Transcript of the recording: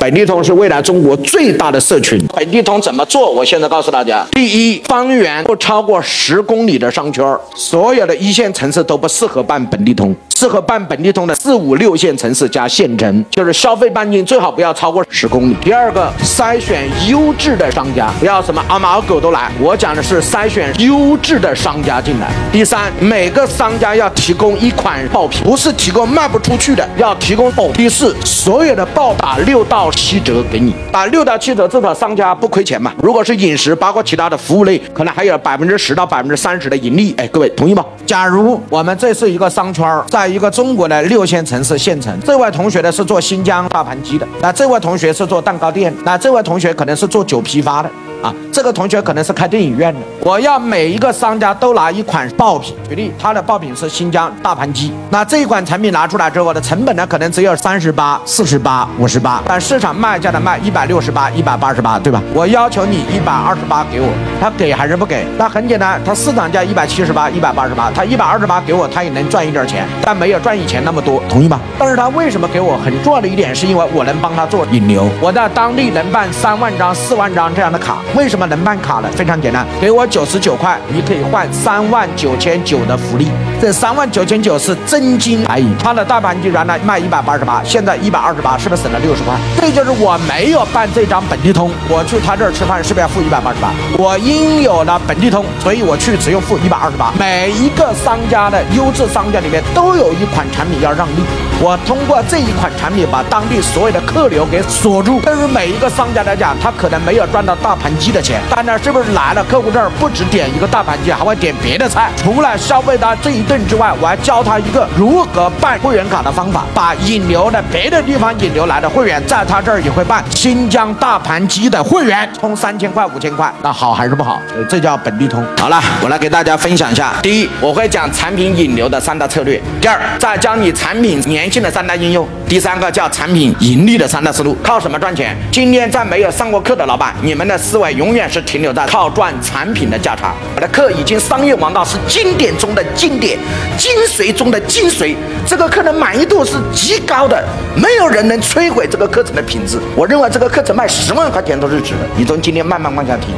本地通是未来中国最大的社群。本地通怎么做？我现在告诉大家：第一，方圆不超过十公里的商圈，所有的一线城市都不适合办本地通。适合办本地通的四五六线城市加县城，就是消费半径最好不要超过十公里。第二个，筛选优质的商家，不要什么阿猫阿狗都来。我讲的是筛选优质的商家进来。第三，每个商家要提供一款爆品，不是提供卖不出去的，要提供爆。第四，所有的爆打六到七折给你，打六到七折，至少商家不亏钱嘛。如果是饮食，包括其他的服务类，可能还有百分之十到百分之三十的盈利。哎，各位同意吗？假如我们这是一个商圈，在一个中国的六线城市县城，这位同学呢是做新疆大盘鸡的，那这位同学是做蛋糕店，那这位同学可能是做酒批发的。啊，这个同学可能是开电影院的。我要每一个商家都拿一款爆品，举例，他的爆品是新疆大盘鸡。那这一款产品拿出来之后的成本呢，可能只有三十八、四十八、五十八，但市场卖价的卖一百六十八、一百八十八，对吧？我要求你一百二十八给我，他给还是不给？那很简单，他市场价一百七十八、一百八十八，他一百二十八给我，他也能赚一点钱，但没有赚以前那么多，同意吗？但是他为什么给我？很重要的一点是因为我能帮他做引流，我在当地能办三万张、四万张这样的卡。为什么么能办卡的？非常简单，给我九十九块，你可以换三万九千九的福利。这三万九千九是真金白银。他的大盘鸡原来卖一百八十八，现在一百二十八，是不是省了六十块？这就是我没有办这张本地通，我去他这儿吃饭是不是要付一百八十八？我因有了本地通，所以我去只用付一百二十八。每一个商家的优质商家里面都有一款产品要让利，我通过这一款产品把当地所有的客流给锁住。对于每一个商家来讲，他可能没有赚到大盘鸡的钱，但呢，是不是来了客户这儿不止点一个大盘鸡，还会点别的菜？除了消费他这一顿之外，我还教他一个如何办会员卡的方法，把引流的别的地方引流来的会员，在他这儿也会办新疆大盘鸡的会员，充三千块、五千块，那好还是不好？这叫本地通。好了，我来给大家分享一下：第一，我会讲产品引流的三大策略；第二，再教你产品粘性的三大应用；第三个叫产品盈利的三大思路。靠什么赚钱？今天在没有上过课的老板，你们的思维永远远是停留。在靠赚产品的价差，我的课已经商业王道，是经典中的经典，精髓中的精髓。这个课的满意度是极高的，没有人能摧毁这个课程的品质。我认为这个课程卖十万块钱都是值的。你从今天慢慢往下听。